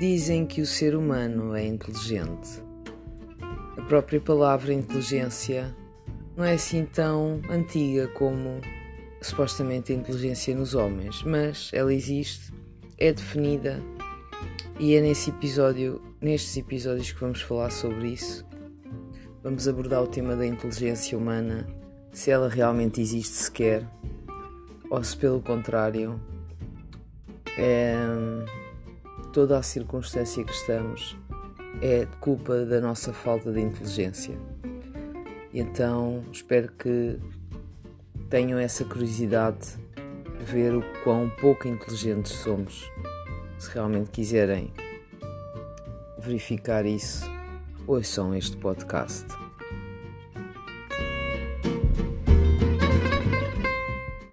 dizem que o ser humano é inteligente. A própria palavra inteligência não é assim tão antiga como supostamente a inteligência nos homens, mas ela existe, é definida e é nesse episódio, nestes episódios que vamos falar sobre isso. Vamos abordar o tema da inteligência humana, se ela realmente existe sequer, ou se pelo contrário é toda a circunstância que estamos é culpa da nossa falta de inteligência. Então espero que tenham essa curiosidade de ver o quão pouco inteligentes somos. Se realmente quiserem verificar isso, ouçam este podcast.